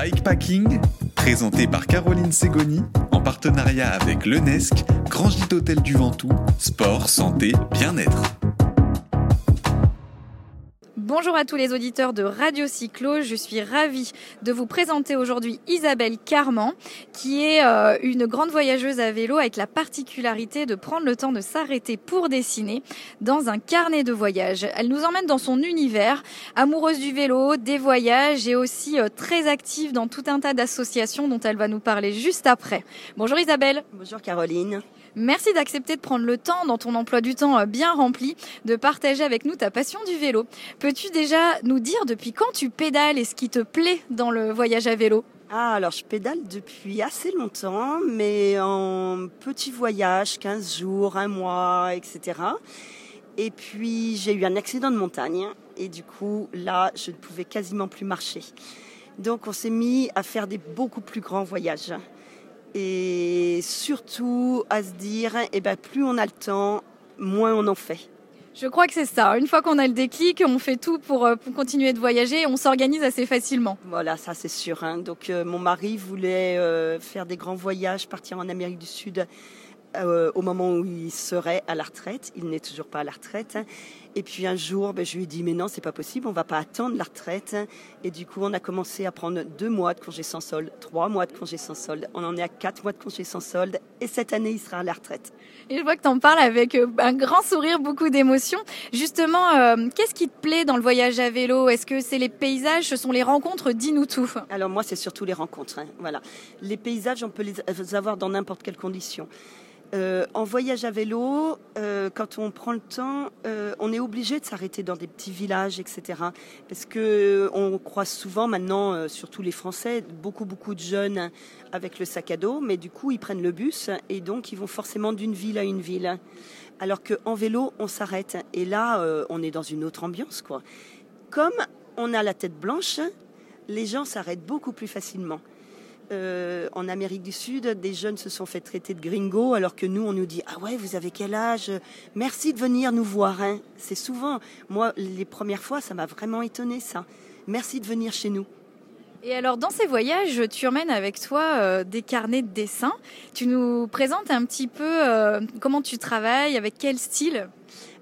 Bikepacking, présenté par Caroline Segoni, en partenariat avec l'UNESC, Grand Gîte Hôtel du Ventoux, sport, santé, bien-être. Bonjour à tous les auditeurs de Radio Cyclo. Je suis ravie de vous présenter aujourd'hui Isabelle Carman, qui est euh, une grande voyageuse à vélo avec la particularité de prendre le temps de s'arrêter pour dessiner dans un carnet de voyage. Elle nous emmène dans son univers, amoureuse du vélo, des voyages et aussi euh, très active dans tout un tas d'associations dont elle va nous parler juste après. Bonjour Isabelle. Bonjour Caroline. Merci d'accepter de prendre le temps, dans ton emploi du temps euh, bien rempli, de partager avec nous ta passion du vélo. Peux-tu déjà nous dire depuis quand tu pédales et ce qui te plaît dans le voyage à vélo? Ah, alors je pédale depuis assez longtemps, mais en petit voyage, 15 jours, un mois, etc. Et puis j'ai eu un accident de montagne et du coup là je ne pouvais quasiment plus marcher. Donc on s'est mis à faire des beaucoup plus grands voyages et surtout à se dire, eh ben, plus on a le temps, moins on en fait. Je crois que c'est ça. Une fois qu'on a le déclic, on fait tout pour, euh, pour continuer de voyager et on s'organise assez facilement. Voilà, ça c'est sûr. Hein. Donc euh, mon mari voulait euh, faire des grands voyages, partir en Amérique du Sud au moment où il serait à la retraite. Il n'est toujours pas à la retraite. Hein. Et puis un jour, ben, je lui ai dit, mais non, c'est pas possible, on va pas attendre la retraite. Et du coup, on a commencé à prendre deux mois de congé sans solde, trois mois de congé sans solde. On en est à quatre mois de congé sans solde. Et cette année, il sera à la retraite. Et je vois que tu en parles avec euh, un grand sourire, beaucoup d'émotions. Justement, euh, qu'est-ce qui te plaît dans le voyage à vélo? Est-ce que c'est les paysages, ce sont les rencontres? Dis-nous tout. Alors moi, c'est surtout les rencontres. Hein. Voilà. Les paysages, on peut les avoir dans n'importe quelle condition. Euh, en voyage à vélo, euh, quand on prend le temps, euh, on est obligé de s'arrêter dans des petits villages, etc. Parce que on croise souvent maintenant, surtout les Français, beaucoup beaucoup de jeunes avec le sac à dos, mais du coup ils prennent le bus et donc ils vont forcément d'une ville à une ville. Alors qu'en vélo, on s'arrête et là, on est dans une autre ambiance, quoi. Comme on a la tête blanche, les gens s'arrêtent beaucoup plus facilement. Euh, en Amérique du Sud, des jeunes se sont fait traiter de gringo, alors que nous, on nous dit Ah ouais, vous avez quel âge? Merci de venir nous voir. Hein. C'est souvent, moi, les premières fois, ça m'a vraiment étonné ça. Merci de venir chez nous. Et alors, dans ces voyages, tu emmènes avec toi euh, des carnets de dessin. Tu nous présentes un petit peu euh, comment tu travailles, avec quel style?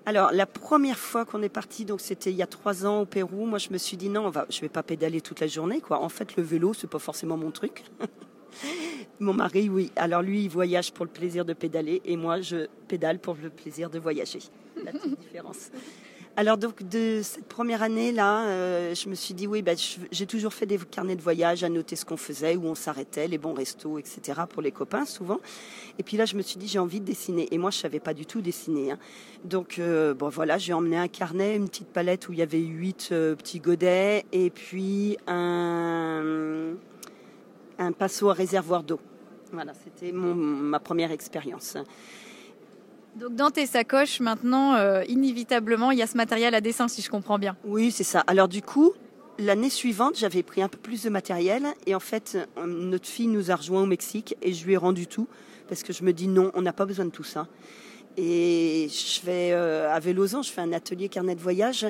Alors, la première fois qu'on est parti, donc c'était il y a trois ans au Pérou, moi je me suis dit non, on va, je vais pas pédaler toute la journée, quoi. En fait, le vélo, c'est pas forcément mon truc. mon mari, oui. Alors lui, il voyage pour le plaisir de pédaler et moi, je pédale pour le plaisir de voyager. La petite différence. Alors donc de cette première année là, euh, je me suis dit oui, bah, j'ai toujours fait des carnets de voyage à noter ce qu'on faisait, où on s'arrêtait, les bons restos, etc. pour les copains souvent. Et puis là, je me suis dit j'ai envie de dessiner. Et moi, je savais pas du tout dessiner. Hein. Donc euh, bon voilà, j'ai emmené un carnet, une petite palette où il y avait huit euh, petits godets et puis un un pinceau à réservoir d'eau. Voilà, c'était ma première expérience. Donc dans tes sacoches maintenant, euh, inévitablement, il y a ce matériel à dessin, si je comprends bien. Oui, c'est ça. Alors du coup, l'année suivante, j'avais pris un peu plus de matériel et en fait, euh, notre fille nous a rejoint au Mexique et je lui ai rendu tout parce que je me dis non, on n'a pas besoin de tout ça. Et je fais euh, à Vélozan, je fais un atelier carnet de voyage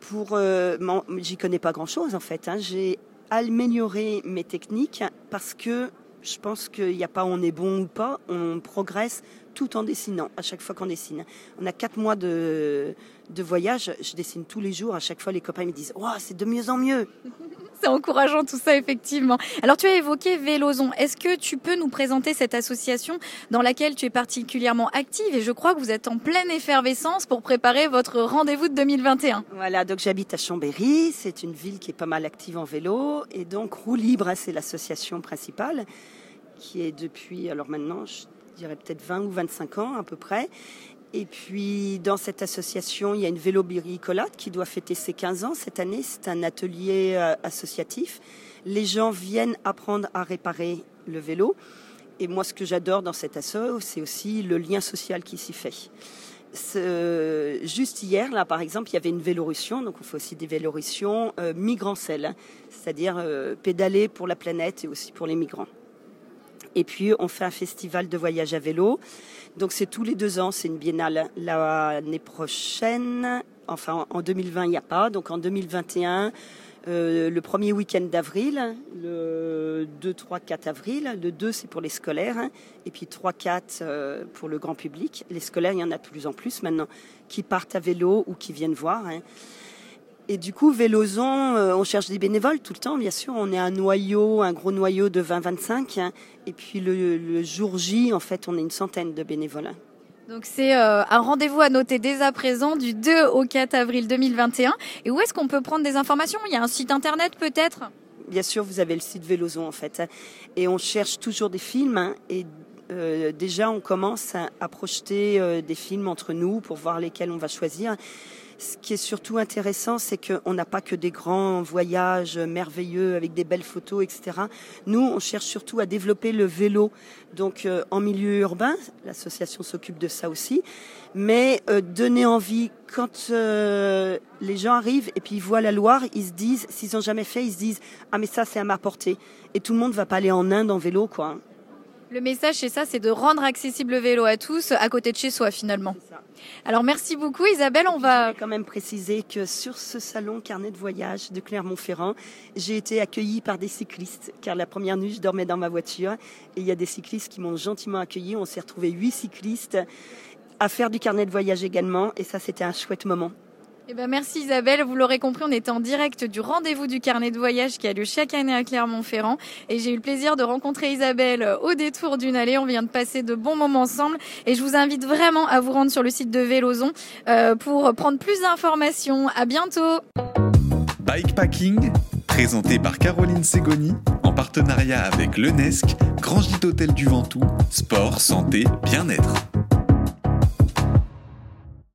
pour. Euh, J'y connais pas grand chose en fait. Hein. J'ai amélioré mes techniques parce que je pense qu'il n'y a pas on est bon ou pas, on progresse tout en dessinant à chaque fois qu'on dessine. On a quatre mois de, de voyage, je dessine tous les jours. À chaque fois, les copains me disent Waouh, c'est de mieux en mieux. c'est encourageant tout ça, effectivement. Alors, tu as évoqué Vélozon. Est-ce que tu peux nous présenter cette association dans laquelle tu es particulièrement active Et je crois que vous êtes en pleine effervescence pour préparer votre rendez-vous de 2021. Voilà, donc j'habite à Chambéry. C'est une ville qui est pas mal active en vélo. Et donc, Roue Libre, c'est l'association principale qui est depuis, alors maintenant, je dirais peut-être 20 ou 25 ans à peu près. Et puis dans cette association, il y a une vélo bricolade qui doit fêter ses 15 ans cette année. C'est un atelier euh, associatif. Les gens viennent apprendre à réparer le vélo. Et moi, ce que j'adore dans cet asso, c'est aussi le lien social qui s'y fait. juste hier, là, par exemple, il y avait une vélorussion, donc on fait aussi des vélorussions euh, migrants-celles, c'est-à-dire euh, pédaler pour la planète et aussi pour les migrants. Et puis, on fait un festival de voyage à vélo. Donc, c'est tous les deux ans, c'est une biennale. L'année prochaine, enfin, en 2020, il n'y a pas. Donc, en 2021, euh, le premier week-end d'avril, le 2, 3, 4 avril. Le 2, c'est pour les scolaires. et puis 3, 4 euh, pour le grand public. Les scolaires, il y en a de plus en plus maintenant qui partent à vélo ou qui viennent voir. hein. Et du coup, Vélozon, euh, on cherche des bénévoles tout le temps, bien sûr. On est un noyau, un gros noyau de 20-25. hein. Et puis le, le jour J, en fait, on est une centaine de bénévoles. Donc c'est euh, un rendez-vous à noter dès à présent du 2 au 4 avril 2021. Et où est-ce qu'on peut prendre des informations? Il y a un site internet peut-être? Bien sûr, vous avez le site Vélozon, en fait. Et on cherche toujours des films. hein. Et euh, déjà, on commence à, à projeter euh, des films entre nous pour voir lesquels on va choisir. Ce qui est surtout intéressant, c'est qu'on n'a pas que des grands voyages merveilleux avec des belles photos, etc. Nous, on cherche surtout à développer le vélo, donc euh, en milieu urbain. L'association s'occupe de ça aussi, mais euh, donner envie quand euh, les gens arrivent et puis ils voient la Loire, ils se disent, s'ils ont jamais fait, ils se disent ah mais ça c'est à ma portée. Et tout le monde va pas aller en Inde en vélo, quoi. Le message c'est ça, c'est de rendre accessible le vélo à tous à côté de chez soi finalement. Alors merci beaucoup Isabelle, on Je va... voulais quand même préciser que sur ce salon carnet de voyage de Clermont-Ferrand, j'ai été accueillie par des cyclistes, car la première nuit, je dormais dans ma voiture, et il y a des cyclistes qui m'ont gentiment accueilli. On s'est retrouvés huit cyclistes à faire du carnet de voyage également, et ça, c'était un chouette moment. Eh ben merci Isabelle, vous l'aurez compris, on était en direct du rendez-vous du carnet de voyage qui a lieu chaque année à Clermont-Ferrand et j'ai eu le plaisir de rencontrer Isabelle euh, au détour d'une allée. On vient de passer de bons moments ensemble et je vous invite vraiment à vous rendre sur le site de Vélozon euh, pour prendre plus d'informations. À bientôt. Bikepacking, présenté par Caroline Segoni, en partenariat avec l'UNESC, Grand Gîte Hôtel du Ventoux, sport, santé, bien-être.